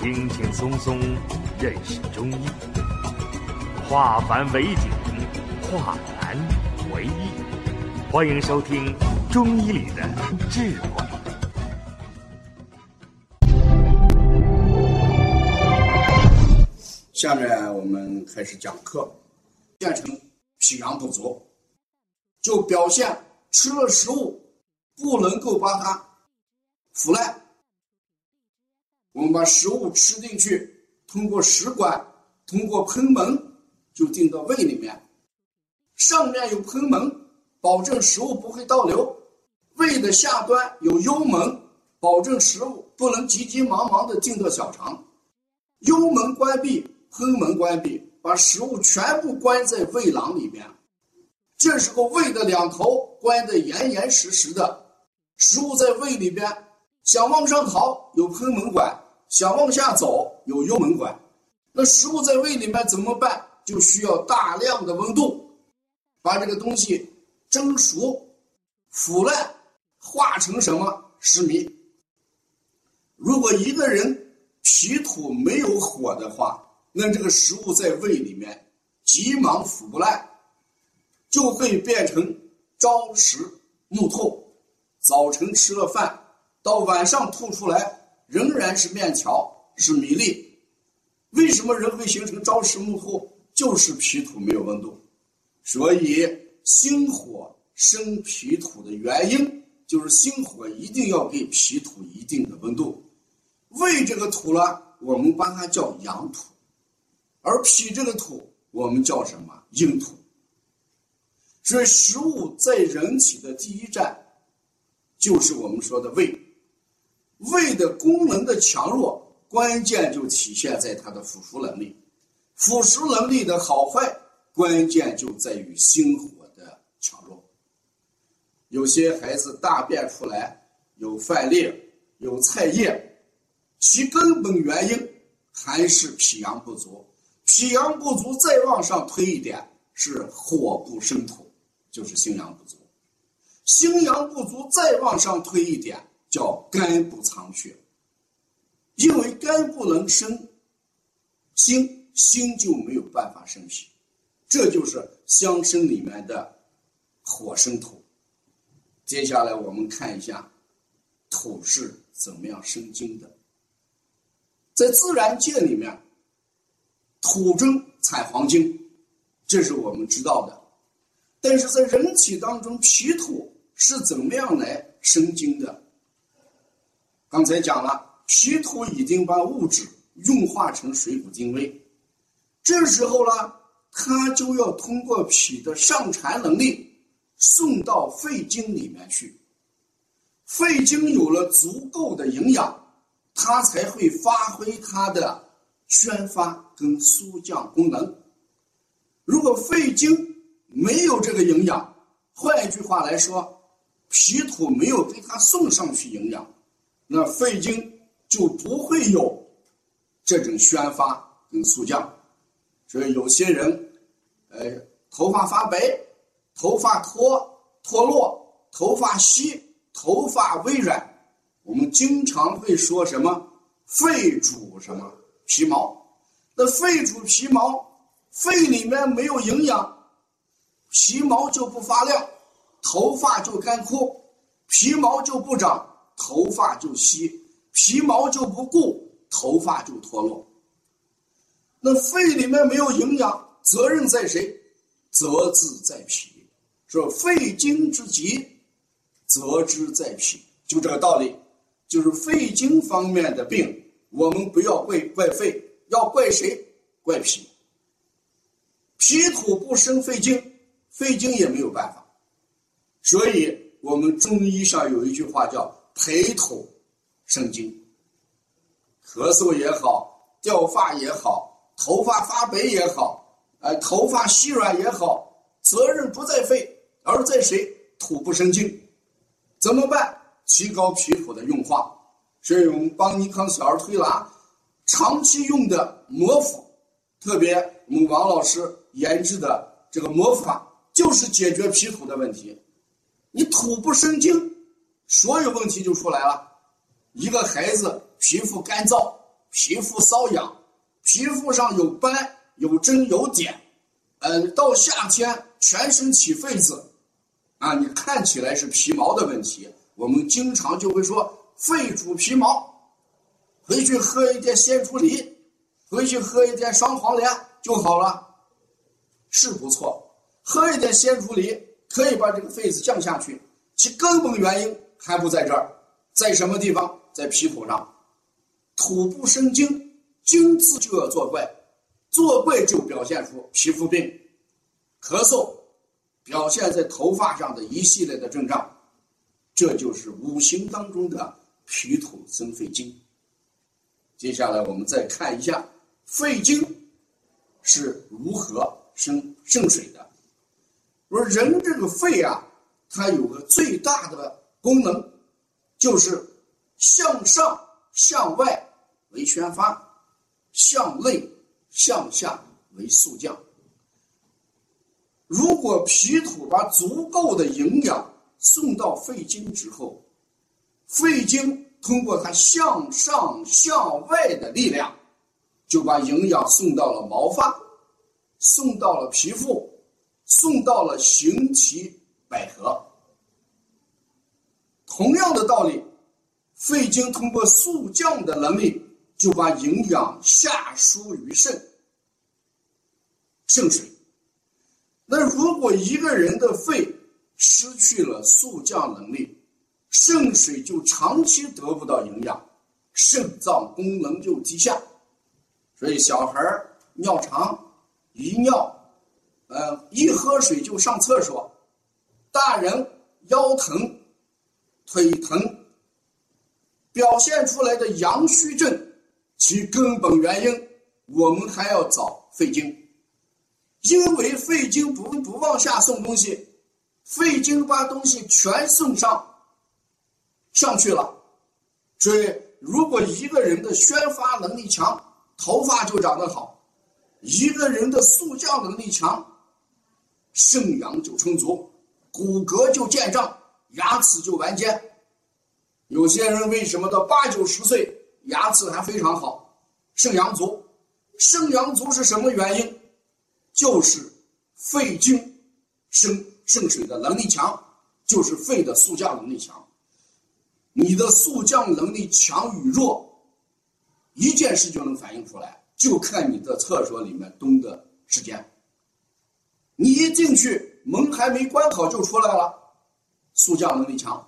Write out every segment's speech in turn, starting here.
轻轻松松认识中医，化繁为简，化难为易。欢迎收听《中医里的智慧》。下面我们开始讲课，变成脾阳不足，就表现吃了食物不能够把它腐烂。我们把食物吃进去，通过食管，通过贲门，就进到胃里面。上面有贲门，保证食物不会倒流；胃的下端有幽门，保证食物不能急急忙忙的进到小肠。幽门关闭。贲门关闭，把食物全部关在胃囊里面。这时候胃的两头关得严严实实的，食物在胃里边想往上逃有贲门管，想往下走有幽门管。那食物在胃里面怎么办？就需要大量的温度，把这个东西蒸熟、腐烂，化成什么食糜。如果一个人脾土没有火的话，那这个食物在胃里面急忙腐不烂，就会变成朝食暮吐。早晨吃了饭，到晚上吐出来仍然是面条，是米粒。为什么人会形成朝食暮吐？就是脾土没有温度。所以心火生脾土的原因，就是心火一定要给脾土一定的温度。胃这个土呢，我们把它叫阳土。而脾这个土，我们叫什么阴土？所以食物在人体的第一站，就是我们说的胃。胃的功能的强弱，关键就体现在它的腐熟能力。腐熟能力的好坏，关键就在于心火的强弱。有些孩子大便出来有饭粒、有菜叶，其根本原因还是脾阳不足。脾阳不足，再往上推一点是火不生土，就是心阳不足；心阳不足，再往上推一点叫肝不藏血。因为肝不能生心，心就没有办法生脾，这就是相生里面的火生土。接下来我们看一下土是怎么样生金的，在自然界里面。土中产黄金，这是我们知道的。但是在人体当中，脾土是怎么样来生金的？刚才讲了，脾土已经把物质运化成水谷精微，这时候呢，它就要通过脾的上传能力送到肺经里面去。肺经有了足够的营养，它才会发挥它的。宣发跟肃降功能，如果肺经没有这个营养，换一句话来说，脾土没有给它送上去营养，那肺经就不会有这种宣发跟肃降。所以有些人，呃，头发发白，头发脱脱落，头发稀，头发微软，我们经常会说什么肺主什么。皮毛，那肺主皮毛，肺里面没有营养，皮毛就不发亮，头发就干枯，皮毛就不长，头发就稀，皮毛就不固，头发就脱落。那肺里面没有营养，责任在谁？责之在脾。说肺经之疾，责之在脾，就这个道理，就是肺经方面的病。我们不要怪怪肺，要怪谁？怪脾。脾土不生肺经，肺经也没有办法。所以，我们中医上有一句话叫“培土生金”。咳嗽也好，掉发也好，头发发白也好，哎，头发稀软也好，责任不在肺，而在谁？土不生金，怎么办？提高脾土的运化。所以我们邦尼康小儿推拿长期用的摩腹，特别我们王老师研制的这个摩腹法，就是解决脾土的问题。你土不生精，所有问题就出来了。一个孩子皮肤干燥，皮肤瘙痒，皮肤上有斑、有针、有点，呃，到夏天全身起痱子，啊，你看起来是皮毛的问题，我们经常就会说肺主皮毛，回去喝一点鲜竹梨，回去喝一点双黄连就好了，是不错，喝一点鲜竹梨可以把这个痱子降下去，其根本原因还不在这儿，在什么地方？在皮肤上。土不生金，金字就要作怪，作怪就表现出皮肤病、咳嗽，表现在头发上的一系列的症状，这就是五行当中的脾土生肺经。接下来我们再看一下肺经是如何生肾水的。说人这个肺啊，它有个最大的功能，就是向上向外。为宣发，向内向下为速降。如果脾土把足够的营养送到肺经之后，肺经通过它向上向外的力量，就把营养送到了毛发，送到了皮肤，送到了形体百合。同样的道理，肺经通过速降的能力。就把营养下输于肾，肾水。那如果一个人的肺失去了速降能力，肾水就长期得不到营养，肾脏功能就低下。所以小孩尿长，一尿，呃，一喝水就上厕所；大人腰疼、腿疼，表现出来的阳虚症。其根本原因，我们还要找肺经，因为肺经不不往下送东西，肺经把东西全送上上去了。所以，如果一个人的宣发能力强，头发就长得好；一个人的速降能力强，肾阳就充足，骨骼就健壮，牙齿就完健。有些人为什么到八九十岁？牙齿还非常好，肾阳足，肾阳足是什么原因？就是肺经生肾水的能力强，就是肺的速降能力强。你的速降能力强与弱，一件事就能反映出来，就看你的厕所里面蹲的时间。你一进去，门还没关好就出来了，速降能力强，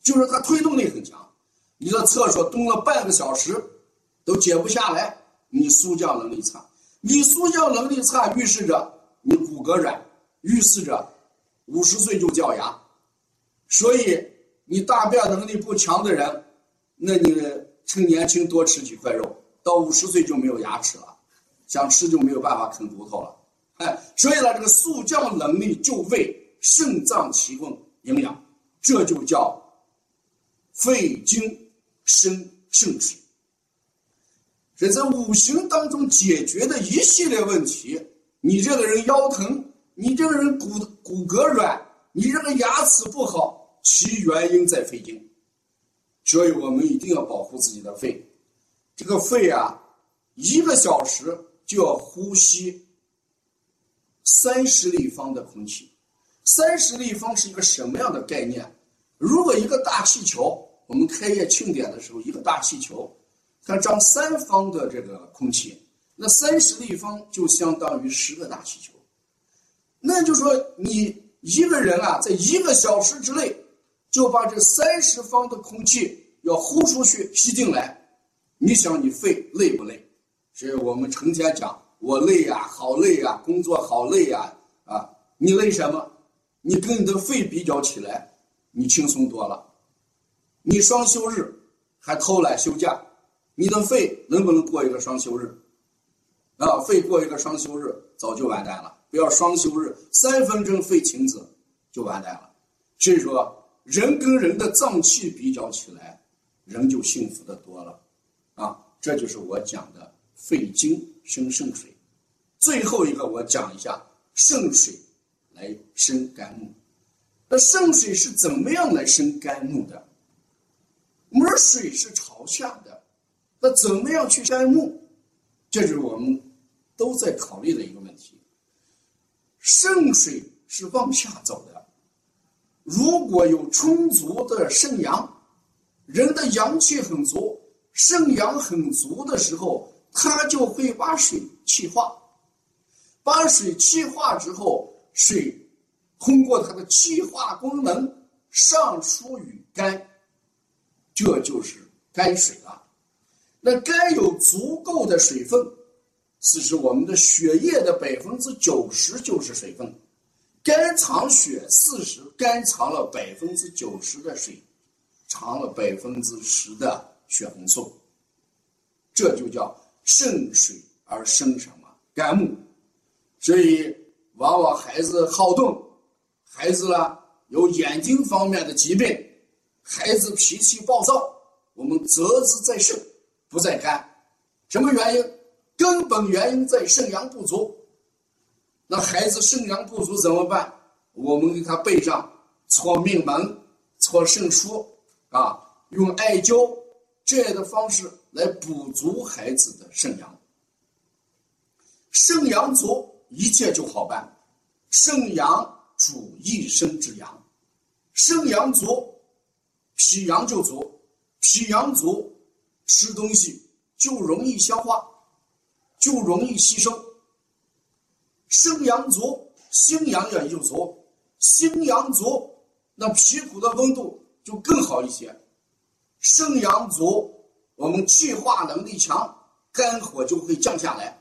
就是它推动力很强。你在厕所蹲了半个小时，都解不下来，你速降能力差。你速降能力差，预示着你骨骼软，预示着五十岁就掉牙。所以你大便能力不强的人，那你趁年轻多吃几块肉，到五十岁就没有牙齿了，想吃就没有办法啃骨头了。哎，所以呢，这个速降能力就为肾脏提供营养，这就叫肺经。生肾水，所以在五行当中解决的一系列问题。你这个人腰疼，你这个人骨骨骼软，你这个牙齿不好，其原因在肺经。所以我们一定要保护自己的肺。这个肺啊，一个小时就要呼吸三十立方的空气。三十立方是一个什么样的概念？如果一个大气球。我们开业庆典的时候，一个大气球，它装三方的这个空气，那三十立方就相当于十个大气球。那就说你一个人啊，在一个小时之内就把这三十方的空气要呼出去、吸进来，你想你肺累不累？所以我们成天讲我累呀，好累呀，工作好累呀，啊，你累什么？你跟你的肺比较起来，你轻松多了。你双休日还偷懒休假，你的肺能不能过一个双休日？啊，肺过一个双休日早就完蛋了。不要双休日，三分钟肺停止就完蛋了。所以说，人跟人的脏器比较起来，人就幸福的多了。啊，这就是我讲的肺经生肾水。最后一个，我讲一下肾水来生肝木。那肾水是怎么样来生肝木的？我们说水是朝下的，那怎么样去肝木？这是我们都在考虑的一个问题。肾水是往下走的，如果有充足的肾阳，人的阳气很足，肾阳很足的时候，它就会把水气化，把水气化之后，水通过它的气化功能上输于肝，这就是肝水了。那肝有足够的水分。此时，我们的血液的百分之九十就是水分，肝藏血四十，肝藏了百分之九十的水，藏了百分之十的血红素，这就叫肾水而生什么肝木。所以，往往孩子好动，孩子呢有眼睛方面的疾病，孩子脾气暴躁，我们责之在肾，不在肝，什么原因？根本原因在肾阳不足，那孩子肾阳不足怎么办？我们给他背上搓命门、搓肾腧啊，用艾灸这样的方式来补足孩子的肾阳。肾阳足，一切就好办。肾阳主一生之阳，肾阳足，脾阳就足，脾阳足，吃东西就容易消化。就容易吸收。肾阳足，心阳也就足。心阳足，那皮肤的温度就更好一些。肾阳足，我们气化能力强，肝火就会降下来。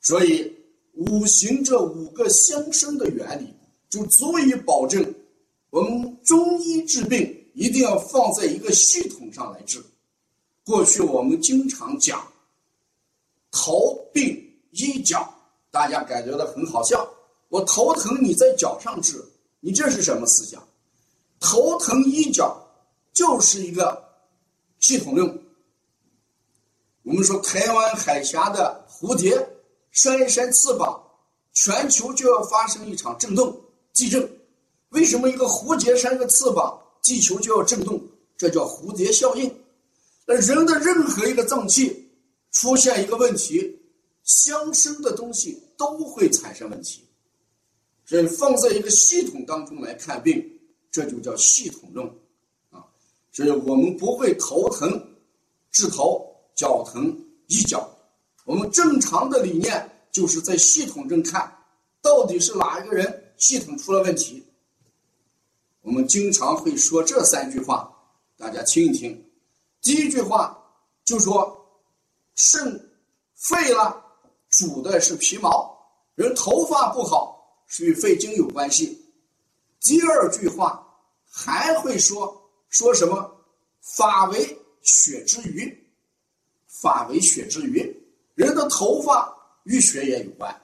所以，五行这五个相生的原理，就足以保证我们中医治病一定要放在一个系统上来治。过去我们经常讲。头病医脚，大家感觉到很好笑。我头疼，你在脚上治，你这是什么思想？头疼医脚就是一个系统论。我们说台湾海峡的蝴蝶扇一扇翅膀，全球就要发生一场震动地震。为什么一个蝴蝶扇个翅膀，地球就要震动？这叫蝴蝶效应。那人的任何一个脏器。出现一个问题，相生的东西都会产生问题，所以放在一个系统当中来看病，这就叫系统论啊。所以我们不会头疼治头，脚疼医脚。我们正常的理念就是在系统中看，到底是哪一个人系统出了问题。我们经常会说这三句话，大家听一听。第一句话就说。肾废了，主的是皮毛。人头发不好，是与肺经有关系。第二句话还会说说什么？发为血之余，发为血之余。人的头发与血液有关。